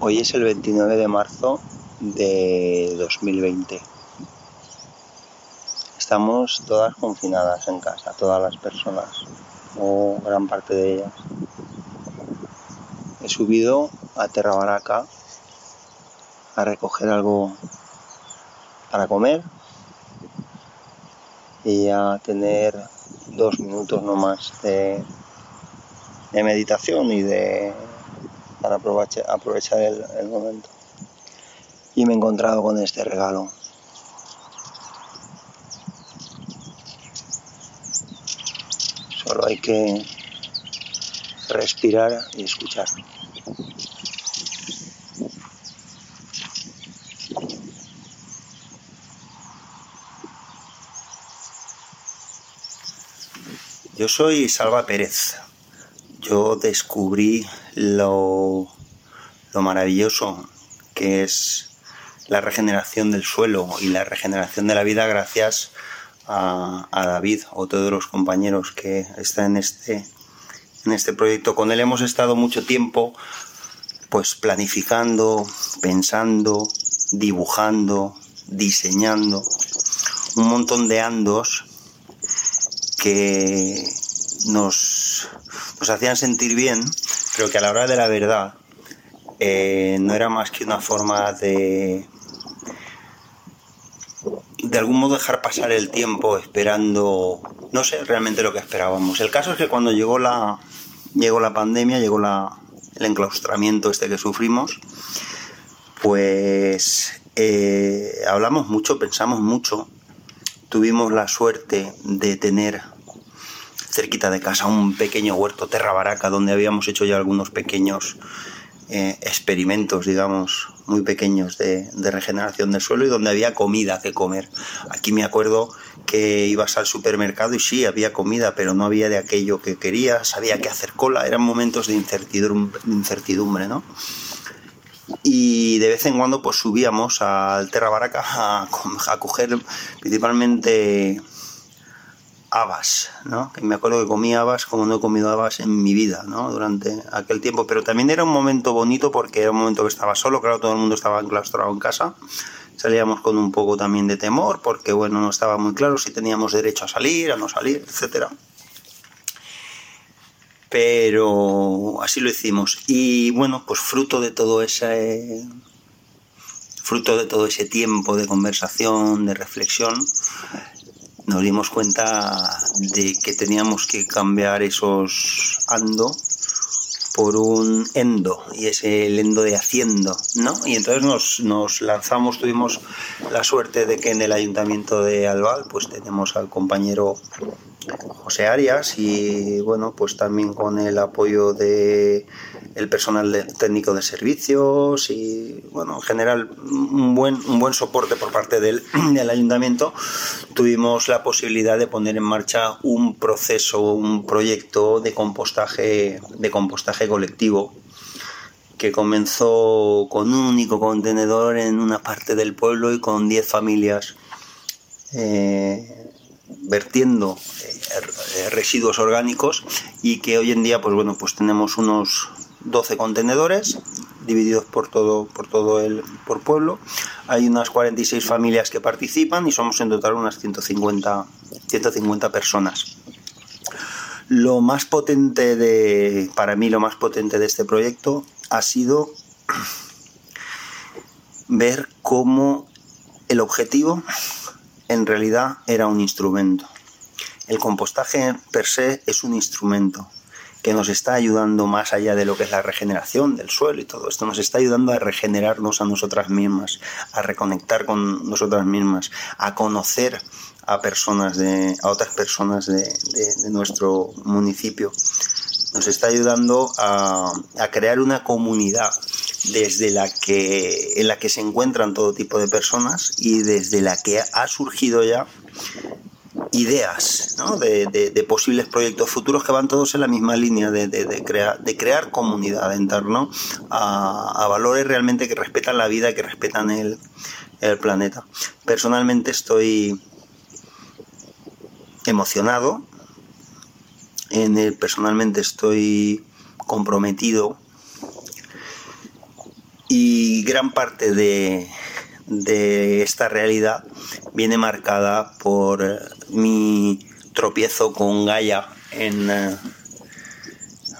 Hoy es el 29 de marzo de 2020. Estamos todas confinadas en casa, todas las personas, o gran parte de ellas. He subido a Terra Baraca a recoger algo para comer y a tener dos minutos no más de meditación y de para aprovechar, el, momento. Y me he encontrado con este regalo. Solo hay que respirar y escuchar. Yo soy Salva Pérez, yo descubrí lo, maravilloso que es la regeneración del suelo y la regeneración de la vida gracias a, David, otro de los compañeros que está en este, en este proyecto. Con él hemos estado mucho tiempo pues planificando, pensando, dibujando, diseñando un montón de andos que nos, nos hacían sentir bien, pero que a la hora de la verdad eh, no era más que una forma de de algún modo dejar pasar el tiempo esperando no sé realmente lo que esperábamos. El caso es que cuando llegó la llegó la pandemia llegó la, el enclaustramiento este que sufrimos pues eh, hablamos mucho pensamos mucho tuvimos la suerte de tener cerquita de casa un pequeño huerto terra baraca donde habíamos hecho ya algunos pequeños eh, experimentos, digamos, muy pequeños de, regeneración del suelo y donde había comida que comer. Aquí me acuerdo que ibas al supermercado y sí, había comida, pero no había de aquello que querías, había que hacer cola, eran momentos de incertidumbre, incertidumbre ¿no? Y de vez en cuando pues subíamos al Terra Baraca a, a coger principalmente habas, ¿no? Que me acuerdo que comía habas como no he comido habas en mi vida, ¿no? Durante aquel tiempo, pero también era un momento bonito porque era un momento que estaba solo, claro, todo el mundo estaba enclaustrado en casa. Salíamos con un poco también de temor porque, bueno, no estaba muy claro si teníamos derecho a salir, a no salir, etcétera. Pero así lo hicimos. Y bueno, pues fruto de todo ese fruto de todo ese tiempo de conversación, de reflexión, nos dimos cuenta de que teníamos que cambiar esos ando por un endo, y es el endo de haciendo, ¿no? Y entonces nos, nos, lanzamos, tuvimos la suerte de que en el ayuntamiento de Albal, pues tenemos al compañero José Arias y bueno, pues también con el apoyo de el personal técnico de servicios y bueno, en general un buen, un buen soporte por parte del, del ayuntamiento, tuvimos la posibilidad de poner en marcha un proceso, un proyecto de compostaje, de compostaje colectivo que comenzó con un único contenedor en una parte del pueblo y con 10 familias. Eh, vertiendo eh, residuos orgánicos y que hoy en día pues bueno pues tenemos unos 12 contenedores divididos por todo, por todo el por pueblo. Hay unas 46 familias que participan y somos en total unas 150, 150 personas. Lo más potente de, para mí lo más potente de este proyecto ha sido ver cómo el objetivo en realidad era un instrumento. El compostaje per se es un instrumento que nos está ayudando más allá de lo que es la regeneración del suelo y todo esto, nos está ayudando a regenerarnos a nosotras mismas, a reconectar con nosotras mismas, a conocer a personas de, a otras personas de, nuestro municipio. Nos está ayudando a, a crear una comunidad desde la que en la que se encuentran todo tipo de personas y desde la que ha surgido ya ideas de, posibles proyectos futuros que van todos en la misma línea de, de crear comunidad, en torno a, valores realmente que respetan la vida, que respetan el, planeta. Personalmente estoy emocionado, en el, personalmente estoy comprometido Y gran parte de, esta realidad viene marcada por mi tropiezo con Gaia en eh,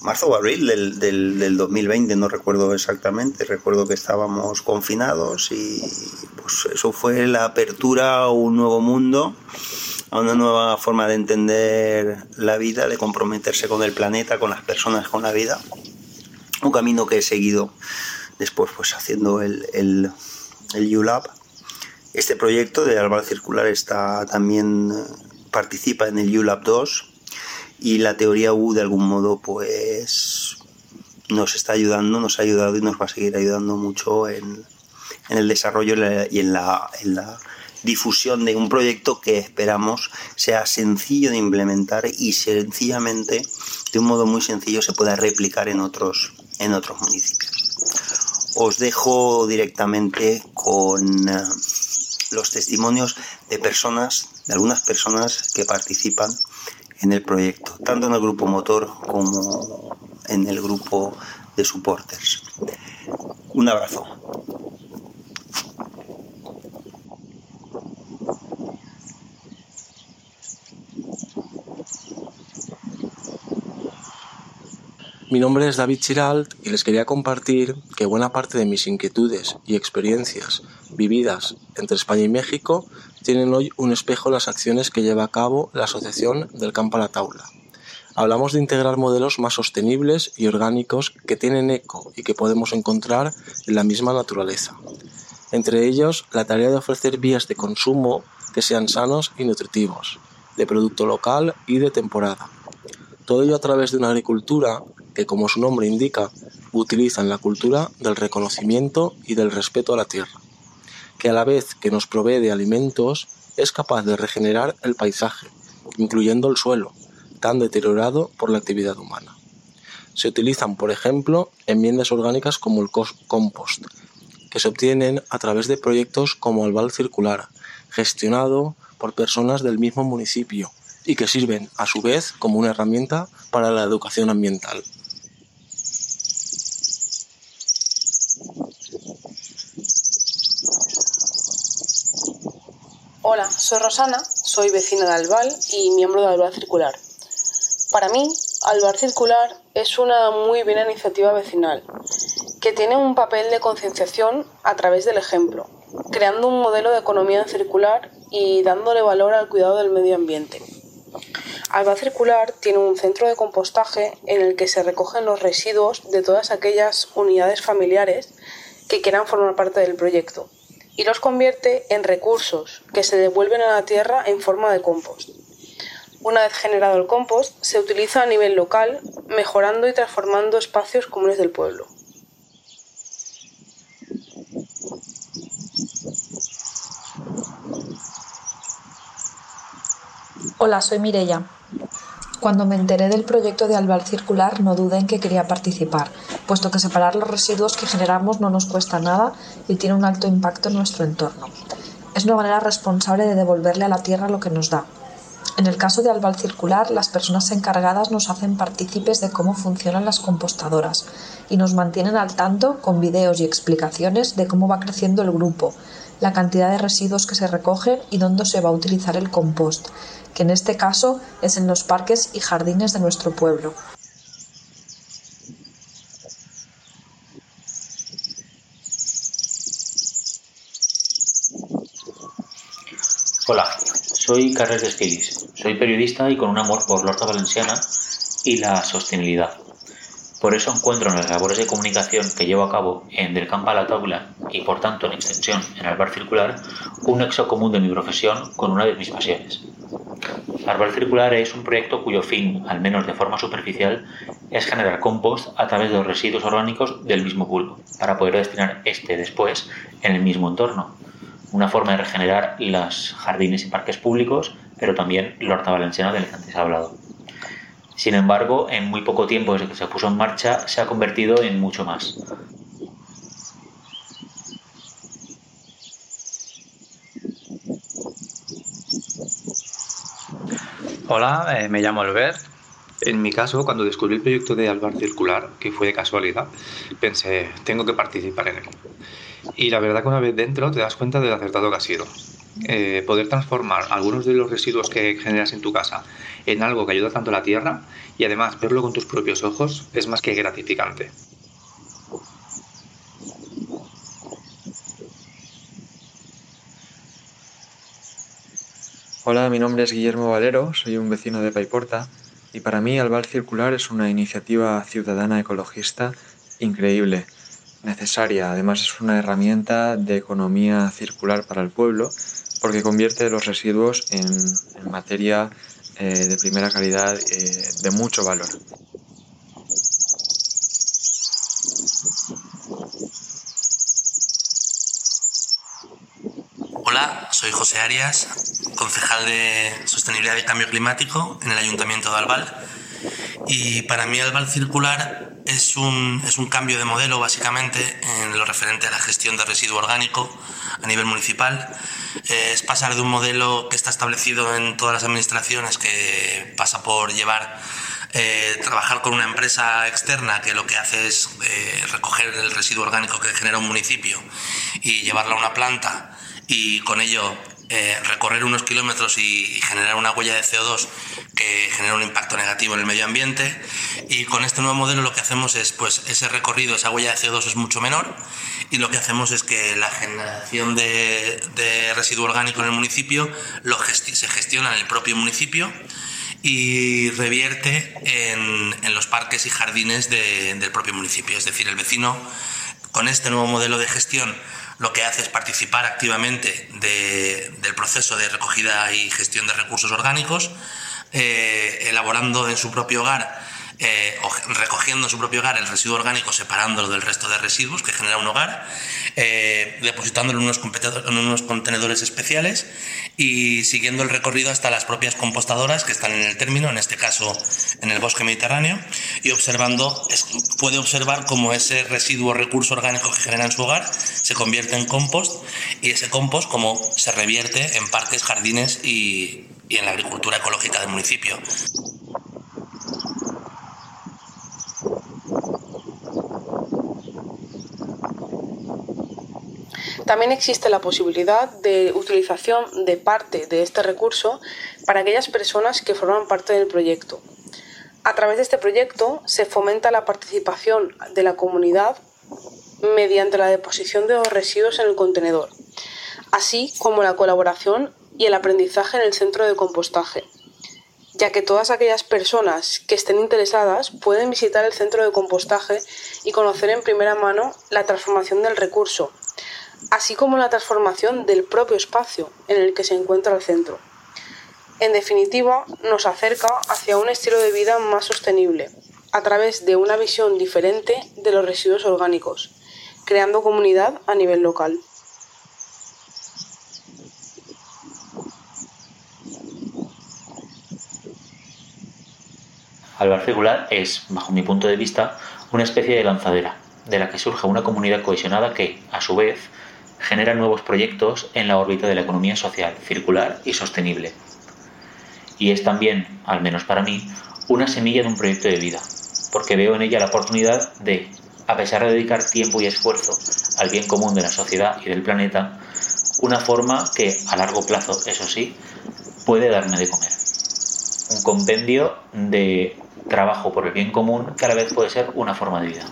marzo o abril del, del, 2020, no recuerdo exactamente, recuerdo que estábamos confinados y pues eso fue la apertura a un nuevo mundo, a una nueva forma de entender la vida, de comprometerse con el planeta, con las personas, con la vida. Un camino que he seguido después pues haciendo el, el, el ULAB. Este proyecto de Álvaro Circular está también participa en el ULAB 2 y la teoría U de algún modo pues nos está ayudando, nos ha ayudado y nos va a seguir ayudando mucho en, en el desarrollo y en la, en la difusión de un proyecto que esperamos sea sencillo de implementar y sencillamente, de un modo muy sencillo, se pueda replicar en otros, en otros municipios. Os dejo directamente con eh, los testimonios de personas, de algunas personas que participan en el proyecto, tanto en el grupo motor como en el grupo de supporters. Un abrazo. Mi nombre es David Chiralt y les quería compartir que buena parte de mis inquietudes y experiencias vividas entre España y México tienen hoy un espejo en las acciones que lleva a cabo la Asociación del Campo a la Taula. Hablamos de integrar modelos más sostenibles y orgánicos que tienen eco y que podemos encontrar en la misma naturaleza. Entre ellos, la tarea de ofrecer vías de consumo que sean sanos y nutritivos, de producto local y de temporada. Todo ello a través de una agricultura que, como su nombre indica, utilizan la cultura del reconocimiento y del respeto a la tierra, que a la vez que nos provee de alimentos, es capaz de regenerar el paisaje, incluyendo el suelo, tan deteriorado por la actividad humana. Se utilizan, por ejemplo, enmiendas orgánicas como el compost, que se obtienen a través de proyectos como Albal Circular, gestionado por personas del mismo municipio y que sirven a su vez como una herramienta para la educación ambiental. Hola, soy Rosana, soy vecina de Albal y miembro de Albal Circular. Para mí, Albal Circular es una muy buena iniciativa vecinal que tiene un papel de concienciación a través del ejemplo, creando un modelo de economía circular y dándole valor al cuidado del medio ambiente. Alba Circular tiene un centro de compostaje en el que se recogen los residuos de todas aquellas unidades familiares que quieran formar parte del proyecto y los convierte en recursos que se devuelven a la tierra en forma de compost. Una vez generado el compost, se utiliza a nivel local, mejorando y transformando espacios comunes del pueblo. Hola, soy Mirella. Cuando me enteré del proyecto de Albal Circular no dudé en que quería participar, puesto que separar los residuos que generamos no nos cuesta nada y tiene un alto impacto en nuestro entorno. Es una manera responsable de devolverle a la tierra lo que nos da. En el caso de Albal Circular, las personas encargadas nos hacen partícipes de cómo funcionan las compostadoras y nos mantienen al tanto con videos y explicaciones de cómo va creciendo el grupo, la cantidad de residuos que se recogen y dónde se va a utilizar el compost, que en este caso es en los parques y jardines de nuestro pueblo. Hola, soy Carles Desquilis. Soy periodista y con un amor por la horta valenciana y la sostenibilidad. Por eso encuentro en las labores de comunicación que llevo a cabo en Del Campo a la Tabla y por tanto en extensión en el bar circular un nexo común de mi profesión con una de mis pasiones. Arbal Circular es un proyecto cuyo fin, al menos de forma superficial, es generar compost a través de los residuos orgánicos del mismo bulbo, para poder destinar este después en el mismo entorno. Una forma de regenerar los jardines y parques públicos, pero también la horta valenciana del que antes he hablado. Sin embargo, en muy poco tiempo desde que se puso en marcha, se ha convertido en mucho más. Hola, eh, me llamo Albert, En mi caso, cuando descubrí el proyecto de Albar Circular, que fue de casualidad, pensé, tengo que participar en él. Y la verdad que una vez dentro te das cuenta de lo acertado que ha sido. Eh, poder transformar algunos de los residuos que generas en tu casa en algo que ayuda tanto a la tierra y además verlo con tus propios ojos es más que gratificante. Hola, mi nombre es Guillermo Valero, soy un vecino de Paiporta y para mí Albar Circular es una iniciativa ciudadana ecologista increíble, necesaria. Además es una herramienta de economía circular para el pueblo porque convierte los residuos en, materia eh, de primera calidad eh, de mucho valor. Hola, soy José Arias, concejal de Sostenibilidad y Cambio Climático en el Ayuntamiento de Albal. Y para mí Albal Circular es un, es un cambio de modelo básicamente en lo referente a la gestión de residuo orgánico a nivel municipal. Eh, es pasar de un modelo que está establecido en todas las administraciones que pasa por llevar eh, trabajar con una empresa externa que lo que hace es eh, recoger el residuo orgánico que genera un municipio y llevarlo a una planta y con ello recorrer unos kilómetros y, generar una huella de CO2 que genera un impacto negativo en el medio ambiente y con este nuevo modelo lo que hacemos es pues ese recorrido, esa huella de CO2 es mucho menor y lo que hacemos es que la generación de, residuo orgánico en el municipio lo se gestiona en el propio municipio y revierte en, los parques y jardines del propio municipio. Es decir, el vecino con este nuevo modelo de gestión lo que hace es participar activamente del proceso de recogida y gestión de recursos orgánicos, eh, elaborando en su propio hogar eh, recogiendo en su propio hogar el residuo orgánico, separándolo del resto de residuos que genera un hogar, eh, depositándolo en unos, en unos contenedores especiales y siguiendo el recorrido hasta las propias compostadoras que están en el término, en este caso en el bosque mediterráneo, y observando, puede observar cómo ese residuo recurso orgánico que genera en su hogar se convierte en compost y ese compost como se revierte en parques, jardines y en la agricultura ecológica del municipio. También existe la posibilidad de utilización de parte de este recurso para aquellas personas que forman parte del proyecto. A través de este proyecto se fomenta la participación de la comunidad mediante la deposición de los residuos en el contenedor, así como la colaboración y el aprendizaje en el centro de compostaje, ya que todas aquellas personas que estén interesadas pueden visitar el centro de compostaje y conocer en primera mano la transformación del recurso así como la transformación del propio espacio en el que se encuentra el centro. En definitiva, nos acerca hacia un estilo de vida más sostenible, a través de una visión diferente de los residuos orgánicos, creando comunidad a nivel local. Circular es, bajo mi punto de vista, una especie de lanzadera, de la que surge una comunidad cohesionada que, a su vez, genera nuevos proyectos en la órbita de la economía social, circular y sostenible. Y es también, al menos para mí, una semilla de un proyecto de vida, porque veo en ella la oportunidad de, a pesar de dedicar tiempo y esfuerzo al bien común de la sociedad y del planeta, una forma que, a largo plazo, eso sí, puede darme de comer. Un compendio de trabajo por el bien común que a la vez puede ser una forma de vida.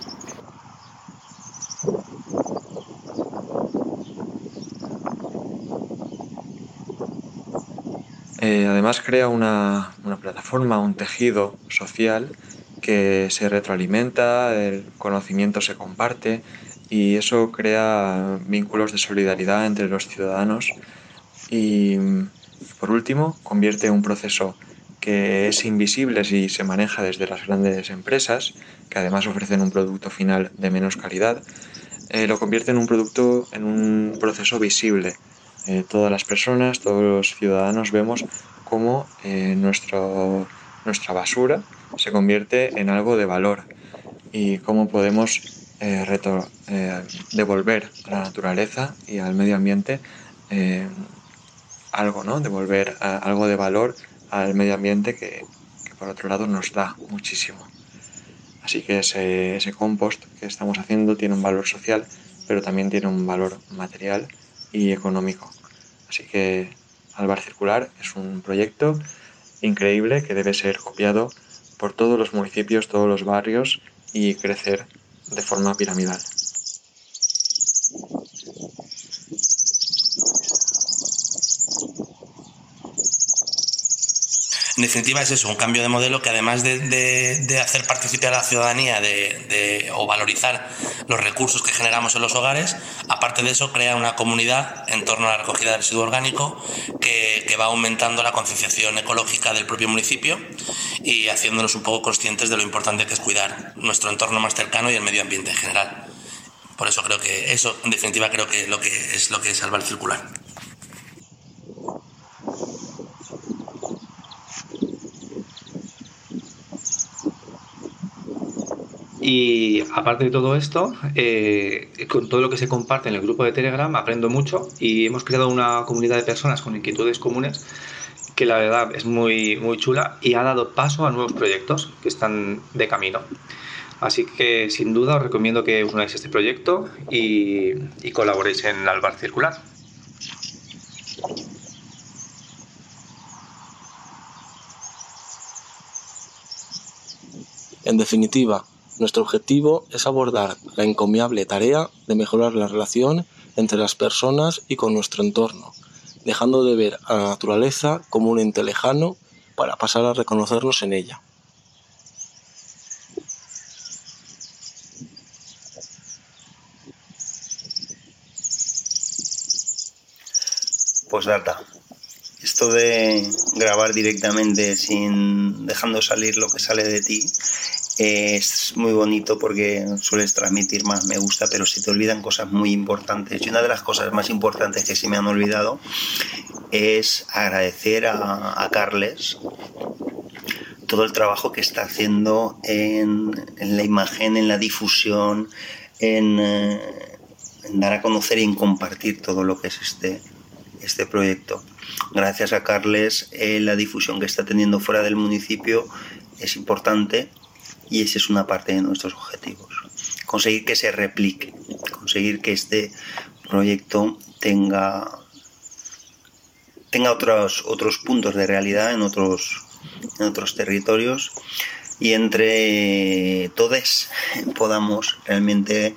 Eh, además crea una, plataforma, un tejido social que se retroalimenta, el conocimiento se comparte y eso crea vínculos de solidaridad entre los ciudadanos y por último convierte un proceso que es invisible si se maneja desde las grandes empresas, que además ofrecen un producto final de menos calidad, eh, lo convierte en un producto, en un proceso visible eh, todas las personas, todos los ciudadanos vemos cómo eh, nuestro, nuestra basura se convierte en algo de valor y cómo podemos eh, devolver a la naturaleza y al medio ambiente algo, ¿no? Devolver algo de valor al medio ambiente que, por otro lado nos da muchísimo. Así que ese, ese compost que estamos haciendo tiene un valor social, pero también tiene un valor material y económico. Así que Albar Circular es un proyecto increíble que debe ser copiado por todos los municipios, todos los barrios y crecer de forma piramidal. En definitiva es eso, un cambio de modelo que además de, hacer participar a la ciudadanía de, o valorizar los recursos que generamos en los hogares, aparte de eso crea una comunidad en torno a la recogida de residuo orgánico que, va aumentando la concienciación ecológica del propio municipio y haciéndonos un poco conscientes de lo importante que es cuidar nuestro entorno más cercano y el medio ambiente en general. Por eso creo que eso, en definitiva, creo que, lo que es lo que salva el circular. Y aparte de todo esto, eh, con todo lo que se comparte en el grupo de Telegram, aprendo mucho y hemos creado una comunidad de personas con inquietudes comunes que la verdad es muy, muy chula y ha dado paso a nuevos proyectos que están de camino. Así que sin duda os recomiendo que os unáis este proyecto y, y colaboréis en Albar Circular. En definitiva, nuestro objetivo es abordar la encomiable tarea de mejorar la relación entre las personas y con nuestro entorno, dejando de ver a la naturaleza como un ente lejano para pasar a reconocernos en ella. Pues data. Esto de grabar directamente sin dejando salir lo que sale de ti es muy bonito porque sueles transmitir más me gusta, pero se te olvidan cosas muy importantes. Y una de las cosas más importantes que se me han olvidado es agradecer a, Carles todo el trabajo que está haciendo en, la imagen, en la difusión, en, eh, en, dar a conocer y en compartir todo lo que es este, este proyecto. Gracias a Carles, eh, la difusión que está teniendo fuera del municipio es importante y esa es una parte de nuestros objetivos. Conseguir que se replique, conseguir que este proyecto tenga, tenga otros, otros puntos de realidad en otros, en otros territorios y entre todos podamos realmente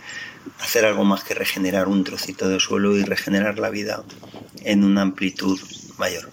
hacer algo más que regenerar un trocito de suelo y regenerar la vida en una amplitud mayor.